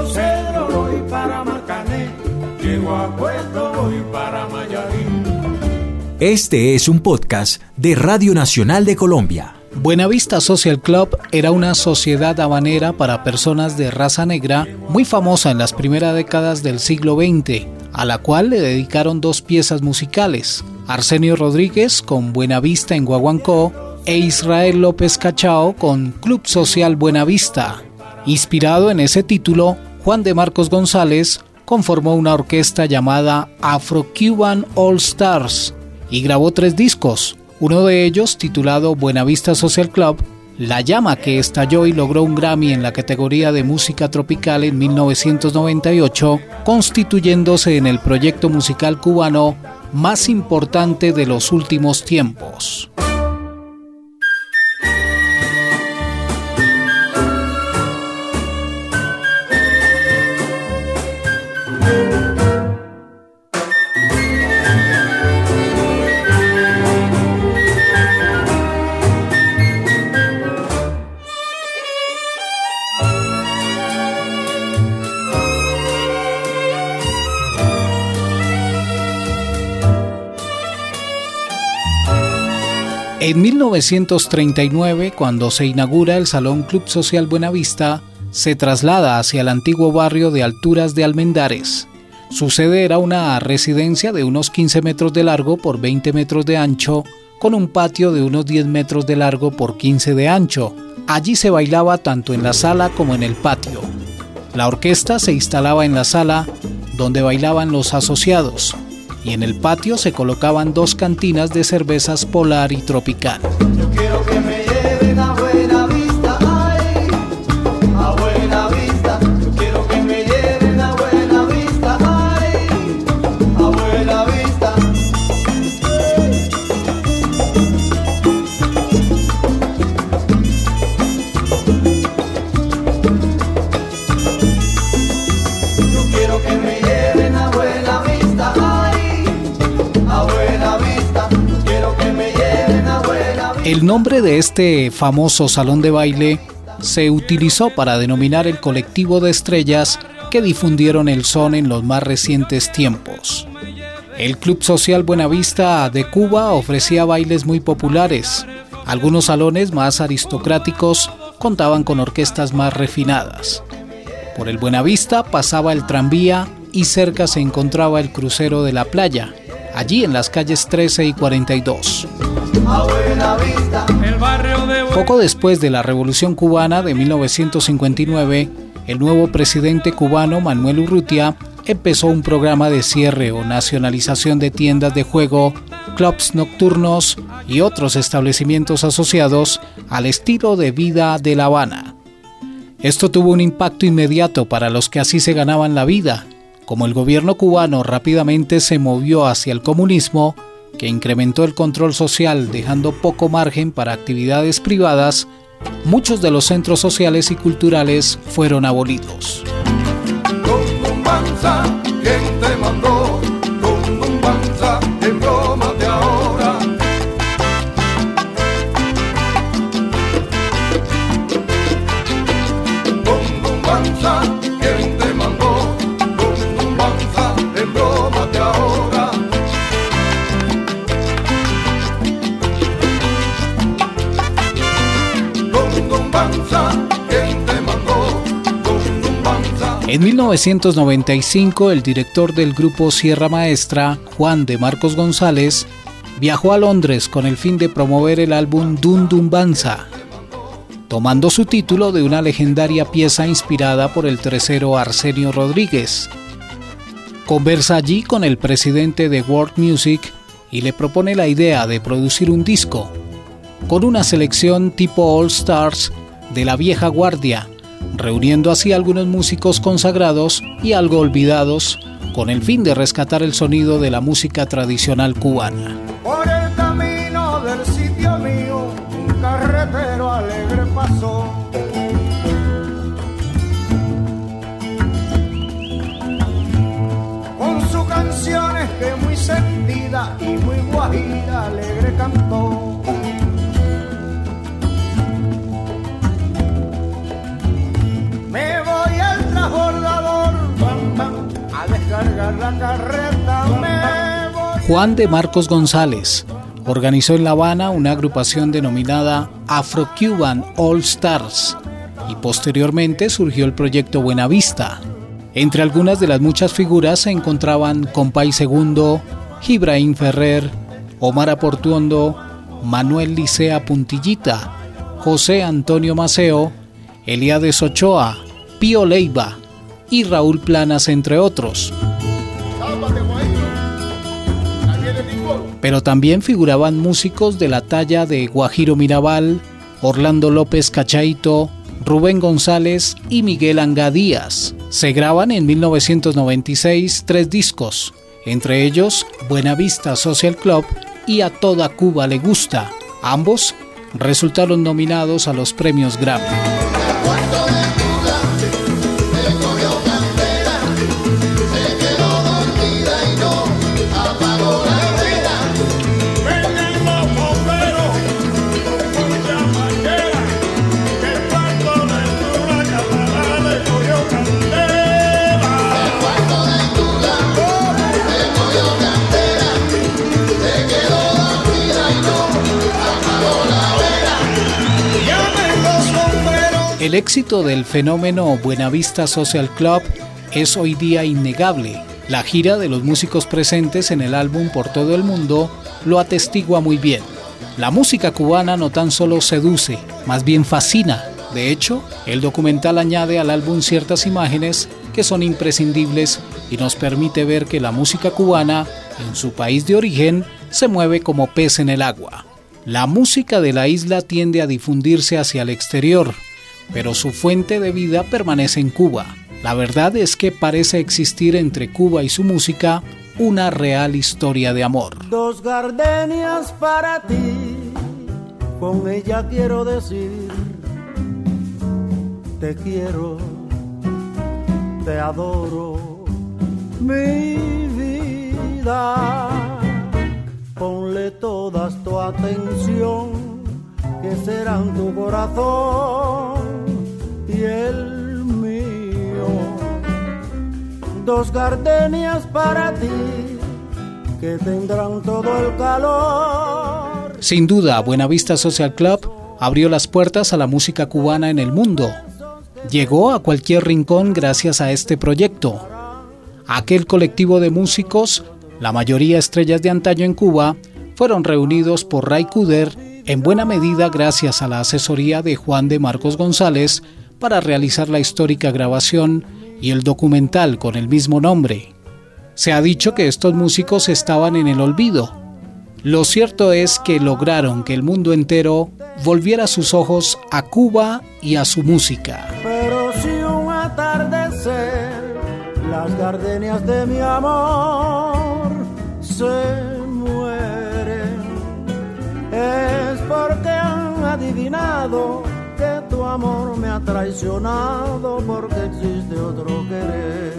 A Este es un podcast de Radio Nacional de Colombia. Buenavista Social Club era una sociedad habanera para personas de raza negra muy famosa en las primeras décadas del siglo XX, a la cual le dedicaron dos piezas musicales, Arsenio Rodríguez con Buenavista en Guaguancó e Israel López Cachao con Club Social Buenavista. Inspirado en ese título, Juan de Marcos González conformó una orquesta llamada Afro-Cuban All Stars y grabó tres discos, uno de ellos titulado Buenavista Social Club, La llama que estalló y logró un Grammy en la categoría de música tropical en 1998, constituyéndose en el proyecto musical cubano más importante de los últimos tiempos. En 1939, cuando se inaugura el Salón Club Social Buenavista, se traslada hacia el antiguo barrio de Alturas de Almendares. Su sede era una residencia de unos 15 metros de largo por 20 metros de ancho, con un patio de unos 10 metros de largo por 15 de ancho. Allí se bailaba tanto en la sala como en el patio. La orquesta se instalaba en la sala, donde bailaban los asociados, y en el patio se colocaban dos cantinas de cervezas polar y tropical. El nombre de este famoso salón de baile se utilizó para denominar el colectivo de estrellas que difundieron el son en los más recientes tiempos. El Club Social Buenavista de Cuba ofrecía bailes muy populares. Algunos salones más aristocráticos contaban con orquestas más refinadas. Por el Buenavista pasaba el tranvía y cerca se encontraba el crucero de la playa, allí en las calles 13 y 42. Poco después de la Revolución cubana de 1959, el nuevo presidente cubano Manuel Urrutia empezó un programa de cierre o nacionalización de tiendas de juego, clubs nocturnos y otros establecimientos asociados al estilo de vida de La Habana. Esto tuvo un impacto inmediato para los que así se ganaban la vida, como el gobierno cubano rápidamente se movió hacia el comunismo, que incrementó el control social dejando poco margen para actividades privadas, muchos de los centros sociales y culturales fueron abolidos. En 1995, el director del grupo Sierra Maestra, Juan de Marcos González, viajó a Londres con el fin de promover el álbum Dun Dun Banza, tomando su título de una legendaria pieza inspirada por el tercero Arsenio Rodríguez. Conversa allí con el presidente de World Music y le propone la idea de producir un disco, con una selección tipo All Stars de la vieja guardia, reuniendo así algunos músicos consagrados y algo olvidados con el fin de rescatar el sonido de la música tradicional cubana. Por el camino del sitio mío, un carretero alegre pasó. Con sus canciones que muy sentida y muy guajira alegre cantó. Juan de Marcos González organizó en La Habana una agrupación denominada Afro-Cuban All Stars y posteriormente surgió el proyecto Buenavista. Entre algunas de las muchas figuras se encontraban Compay Segundo, Ibrahim Ferrer, Omar Aportuondo, Manuel Licea Puntillita, José Antonio Maceo, Eliades Ochoa, Pío Leiva y Raúl Planas, entre otros. Pero también figuraban músicos de la talla de Guajiro Mirabal, Orlando López Cachaito, Rubén González y Miguel Angadías. Se graban en 1996 tres discos, entre ellos Buenavista Social Club y A Toda Cuba Le Gusta. Ambos resultaron nominados a los premios Grammy. El éxito del fenómeno Buenavista Social Club es hoy día innegable. La gira de los músicos presentes en el álbum por todo el mundo lo atestigua muy bien. La música cubana no tan solo seduce, más bien fascina. De hecho, el documental añade al álbum ciertas imágenes que son imprescindibles y nos permite ver que la música cubana, en su país de origen, se mueve como pez en el agua. La música de la isla tiende a difundirse hacia el exterior, pero su fuente de vida permanece en Cuba. La verdad es que parece existir entre Cuba y su música una real historia de amor. Dos gardenias para ti, con ella quiero decir, te quiero, te adoro, mi vida. Ponle toda tu atención, que serán tu corazón el mío. Dos gardenias para ti que tendrán todo el calor. Sin duda, Buenavista Social Club abrió las puertas a la música cubana en el mundo. Llegó a cualquier rincón gracias a este proyecto. Aquel colectivo de músicos, la mayoría estrellas de antaño en Cuba, fueron reunidos por Ray Kuder en buena medida gracias a la asesoría de Juan de Marcos González, para realizar la histórica grabación y el documental con el mismo nombre. Se ha dicho que estos músicos estaban en el olvido. Lo cierto es que lograron que el mundo entero volviera sus ojos a Cuba y a su música. Pero si un atardecer, las gardenias de mi amor se mueren, es porque han adivinado amor me ha traicionado porque existe otro querer.